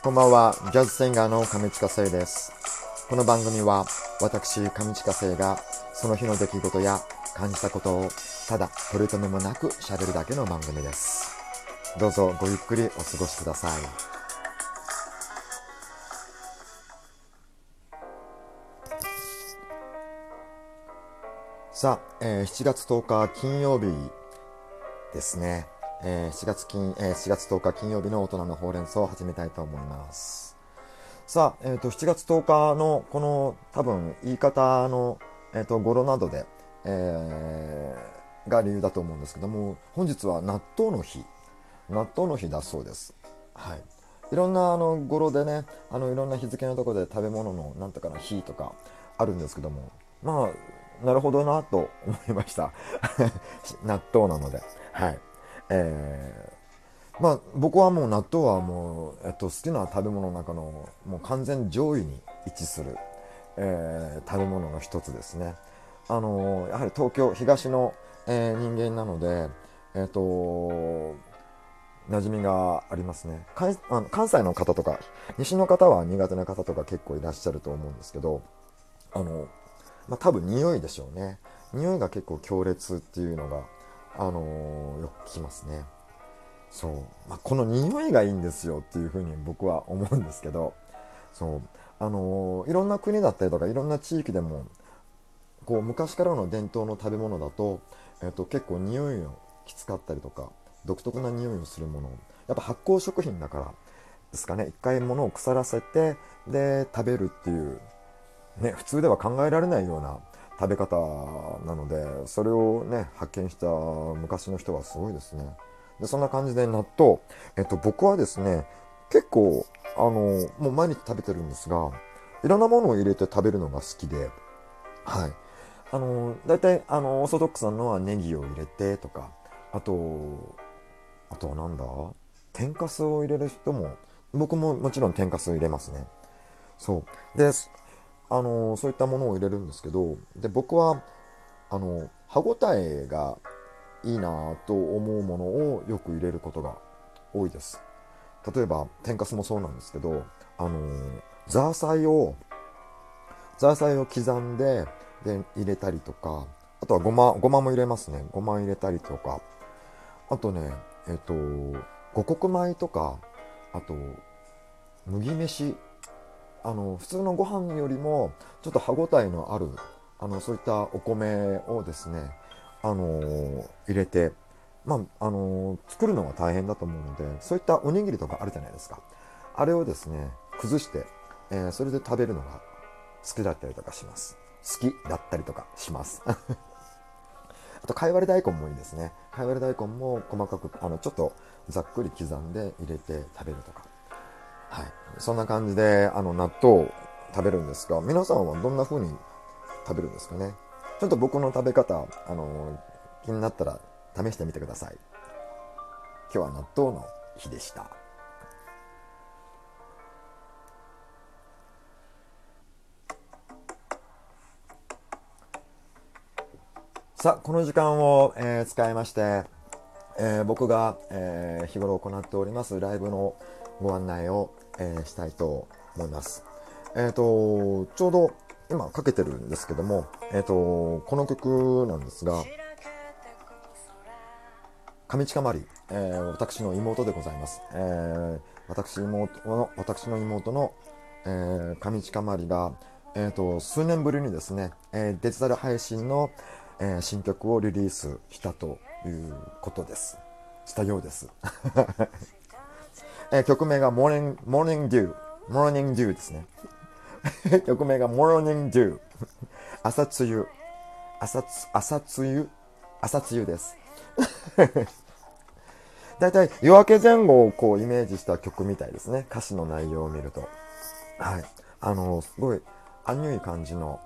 こんばんは、ジャズシンガーの上地下生です。この番組は、私、上地下生が、その日の出来事や感じたことを、ただ、取り留めもなく喋るだけの番組です。どうぞごゆっくりお過ごしください。さあ、えー7月10日金曜日ですね。えー7月金、えー7月10日金曜日の大人のほうれん草を始めたいと思います。さあ、えっ、と、7月10日のこの多分言い方の、えっ、と、語呂などで、えーが理由だと思うんですけども、本日は納豆の日。納豆の日だそうです。はい。いろんなあの語呂でね、あのいろんな日付のところで食べ物のなんとかの日とかあるんですけども、まあ、なるほどなと思いました。納豆なので。はい。えーまあ僕はもう納豆はもう、えっと、好きな食べ物の中のもう完全上位に位置する、えー食べ物の一つですね。あのやはり東京東の、えー人間なので、えっと馴染みがありますね関あの関西の方とか西の方は苦手な方とか結構いらっしゃると思うんですけどあの、まあ、多分匂いでしょうね匂いが結構強烈っていうのが、あのよく聞きますね。そう、まあ、この匂いがいいんですよっていうふうに僕は思うんですけど。そう。あのいろんな国だったりとかいろんな地域でもこう昔からの伝統の食べ物だと,、えっと結構匂いをきつかったりとか独特な匂いをするものやっぱ発酵食品だからですかね。一回物を腐らせてで食べるっていう、ね、普通では考えられないような食べ方なのでそれをね発見した昔の人はすごいですね。でそんな感じで納豆、えっと、僕はですね結構あのもう毎日食べてるんですがいろんなものを入れて食べるのが好きではい。あの大体あのオーソドックスなのはネギを入れてとかあとあとはなんだ？天かすを入れる人も僕ももちろん天かすを入れますね。そう。であのそういったものを入れるんですけどで僕はあの歯ごたえがいいなと思うものをよく入れることが多いです。例えば天かすもそうなんですけどあのザーサイをザーサイを刻んでで入れたりとかあとはごまごまも入れますね。ごま入れたりとか。あとねえっ、と五穀米とかあと麦飯あの普通のご飯よりもちょっと歯ごたえのあるあのそういったお米をですねあの入れてまああの作るのが大変だと思うのでそういったおにぎりとかあるじゃないですかあれをですね崩して、えーそれで食べるのが好きだったりとかします好きだったりとかしますあと、かいわれ大根もいいですね。かいわれ大根も細かく、あの、ちょっとざっくり刻んで入れて食べるとか。はい。そんな感じで、あの、納豆を食べるんですが、皆さんはどんな風に食べるんですかね？ちょっと僕の食べ方、あの、気になったら試してみてください。今日は納豆の日でした。さあ、この時間を、えー使いまして、えー僕が、えー日頃行っておりますライブのご案内を、えーしたいと思います。えっ、と、ちょうど今かけてるんですけども、えっ、と、この曲なんですが、上近まり、えー私の妹でございます。えー私妹の、私の妹の、えー上近まりが、えーと、数年ぶりにですね、えーデジタル配信の、えー新曲をリリースしたということです。したようです。えー曲名が Morning, Morning Dew。Morning Dew ですね。曲名が Morning Dew。朝露。朝つ、朝露朝露です。大体夜明け前後をこうイメージした曲みたいですね。歌詞の内容を見ると。はい。あの、すごい、アンニュイ感じの、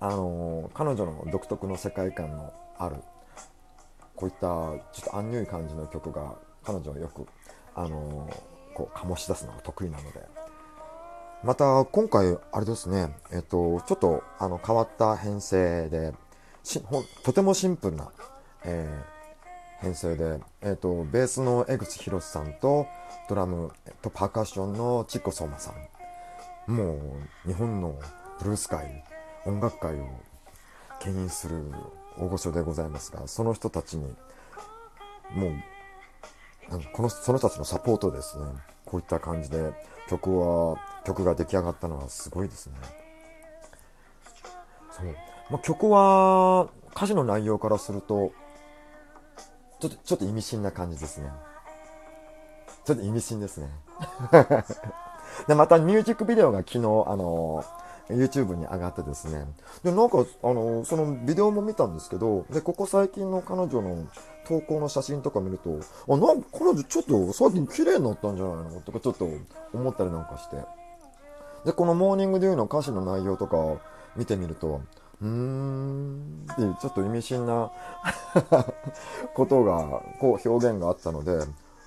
あの、彼女の独特の世界観のある、こういったちょっとアンニュイ感じの曲が彼女はよく、あの、こう醸し出すのが得意なので。また、今回、あれですね、えっと、ちょっと、あの、変わった編成で、しほとてもシンプルな、えー編成で、えっ、と、ベースの江口博さんと、ドラムとパーカッションのチッコ相馬さん。もう、日本のブルース界、音楽界を牽引する大御所でございますが、その人たちに、もう、この、その人たちのサポートですね。こういった感じで曲は、曲が出来上がったのはすごいですね。そう。まあ、曲は、歌詞の内容からすると、ちょっと、ちょっと意味深な感じですね。ちょっと意味深ですね。で、またミュージックビデオが昨日、あの YouTube に上がってですね。で、なんか、あの、そのビデオも見たんですけど、で、ここ最近の彼女の投稿の写真とか見ると、あ、なんか彼女ちょっと最近綺麗になったんじゃないのとかちょっと思ったりなんかして。で、このモーニングデューの歌詞の内容とか見てみると、うーんっていうちょっと意味深な ことが、こう表現があったので、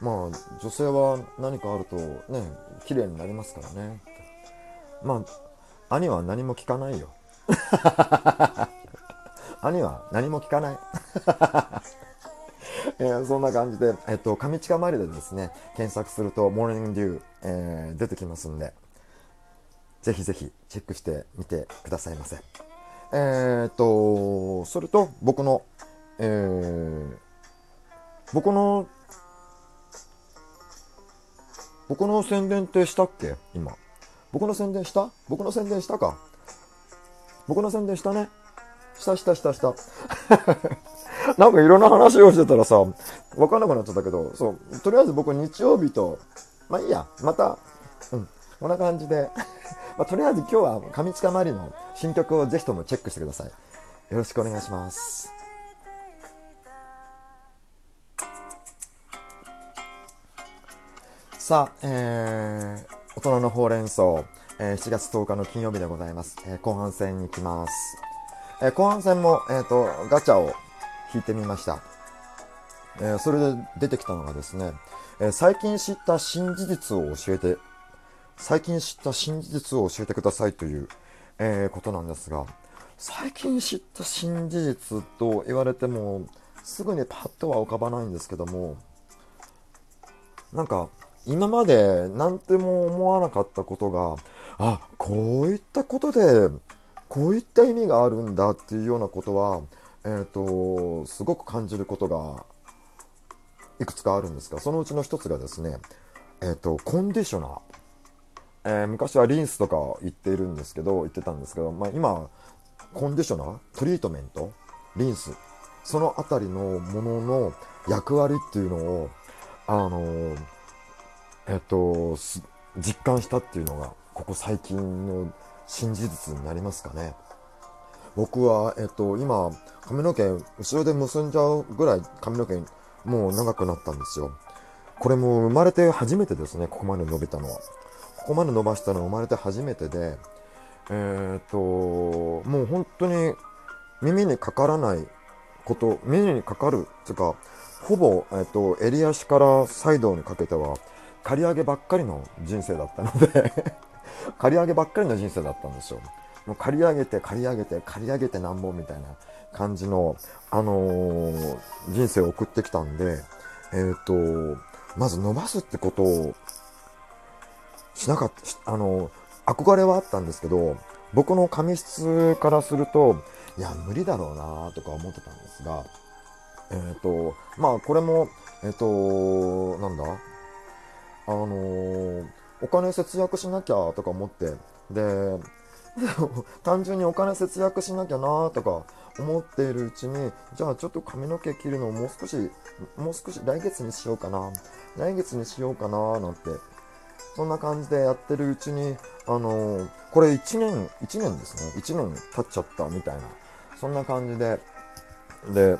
まあ女性は何かあるとね、綺麗になりますからね。まあ、兄は何も聞かないよ。兄は何も聞かない。えー、そんな感じで、えっと、上近まりでですね、検索すると、モーニングデュー、えー、出てきますんで、ぜひぜひチェックしてみてくださいませ。えー、っと、それと僕の、えー、僕の、僕の宣伝ってしたっけ？今。僕の宣伝した？僕の宣伝したか？僕の宣伝したね？したしたしたした。なんかいろんな話をしてたらさ、わかんなくなっちゃったけど、そう、とりあえず僕日曜日と、まあいいや、また、うん、こんな感じで まあ、とりあえず今日は上近まりの新曲をぜひともチェックしてください。よろしくお願いします。さあ、えー、大人のほうれん草、えー、7月10日の金曜日でございます。えー、後半戦に行きます。えー、後半戦も、えっ、と、ガチャを引いてみました。え、それで出てきたのがですね、え、最近知った新事実を教えて最近知った真実を教えてくださいという、え、ことなんですが、最近知った新事実と言われても、すぐにパッとは浮かばないんですけども、なんか、今まで何とも思わなかったことが、あ、こういったことで、こういった意味があるんだっていうようなことは、えっ、ー、と、すごく感じることがいくつかあるんですが、そのうちの一つがですね、えっ、ー、と、コンディショナー。えー、昔はリンスとか言っているんですけど、言ってたんですけど、まあ、今、コンディショナー、トリートメント、リンス、そのあたりのものの役割っていうのを、あのー、えっと、実感したっていうのが、ここ最近の新事実になりますかね。僕は、えっと、今、髪の毛、後ろで結んじゃうぐらい髪の毛、もう長くなったんですよ。これも生まれて初めてですね、ここまで伸びたのは。ここまで伸ばしたのは生まれて初めてで、えー、っと、もう本当に耳にかからないこと、耳にかかる、つうか、ほぼ、えっと、襟足からサイドにかけては、刈り上げばっかりの人生だったので 刈り上げばっかりの人生だったんですよ。もう刈り上げて、刈り上げて、刈り上げてなんぼみたいな感じの、あのー、人生を送ってきたんで、えっ、と、まず伸ばすってことをしなかった、あの、憧れはあったんですけど、僕の髪質からすると、いや、無理だろうなとか思ってたんですが、えっ、ー、と、まあ、これも、えっ、ー、と、なんだ？あのー、お金節約しなきゃとか思って、で、単純にお金節約しなきゃなとか思っているうちに、じゃあちょっと髪の毛切るのをもう少し、もう少し来月にしようかな、来月にしようかななんてそんな感じでやってるうちに、あのー、これ1年、1年ですね。1年経っちゃったみたいな。そんな感じで、で、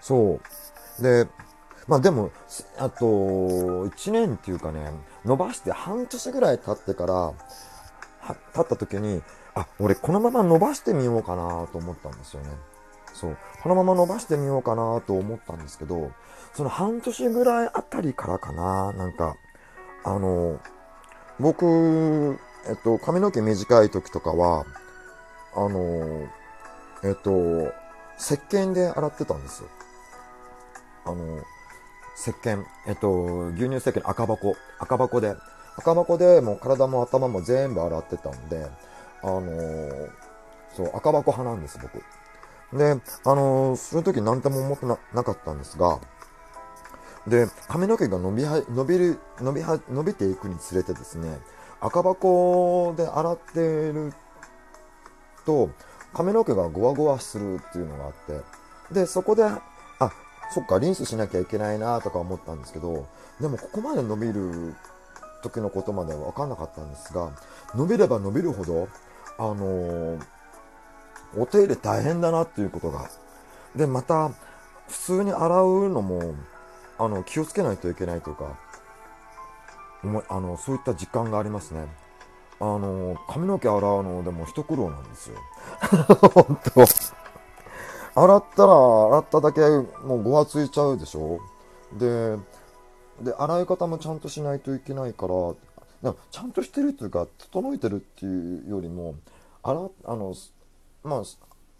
そう。で、まあでも、あと、1年っていうかね、伸ばして半年ぐらい経ってから、は経った時に、あ、俺このまま伸ばしてみようかなと思ったんですよね。そう。このまま伸ばしてみようかなと思ったんですけど、その半年ぐらいあたりからかな、なんか、あの、僕、えっと、髪の毛短い時とかは、あの、えっと、石鹸で洗ってたんですよ。あの、石鹸、えっと、牛乳石鹸赤箱、赤箱で、赤箱でもう体も頭も全部洗ってたんで、あのー、そう、赤箱派なんです、僕。で、あのー、その時何とも思ってななかったんですが、で、髪の毛が伸びは、伸びる、伸びは、伸びていくにつれてですね、赤箱で洗ってると、髪の毛がゴワゴワするっていうのがあって、で、そこで、そっか、リンスしなきゃいけないなとか思ったんですけど、でもここまで伸びる時のことまでは分かんなかったんですが、伸びれば伸びるほど、あのー、お手入れ大変だなっていうことが。で、また、普通に洗うのも、あの、気をつけないといけないとか、あの、そういった実感がありますね。あの、髪の毛洗うのでも一苦労なんですよ。本当洗ったら、洗っただけもうごわついちゃうでしょ？で、で、洗い方もちゃんとしないといけないからでも、ちゃんとしてるっていうか、整えてるっていうよりも、洗、あの、まあ、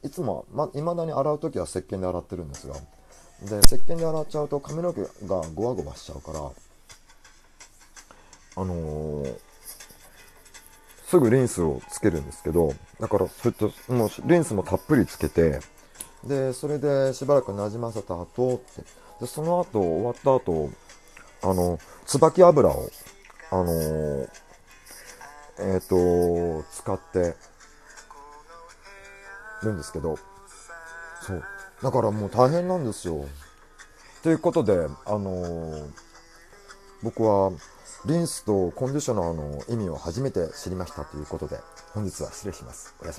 いつも、ま、未だに洗う時は石鹸で洗ってるんですが、で、石鹸で洗っちゃうと髪の毛がゴワゴワしちゃうから、あのー、すぐリンスをつけるんですけど、だから、それと、もう、リンスもたっぷりつけて、で、それでしばらく馴染ませた後、で、その後、終わった後、あの、椿油を、あのー、えっ、ー、と、使ってるんですけど、そう。だからもう大変なんですよ。ということで、あのー、僕は、リンスとコンディショナーの意味を初めて知りましたということで、本日は失礼します。おやすみ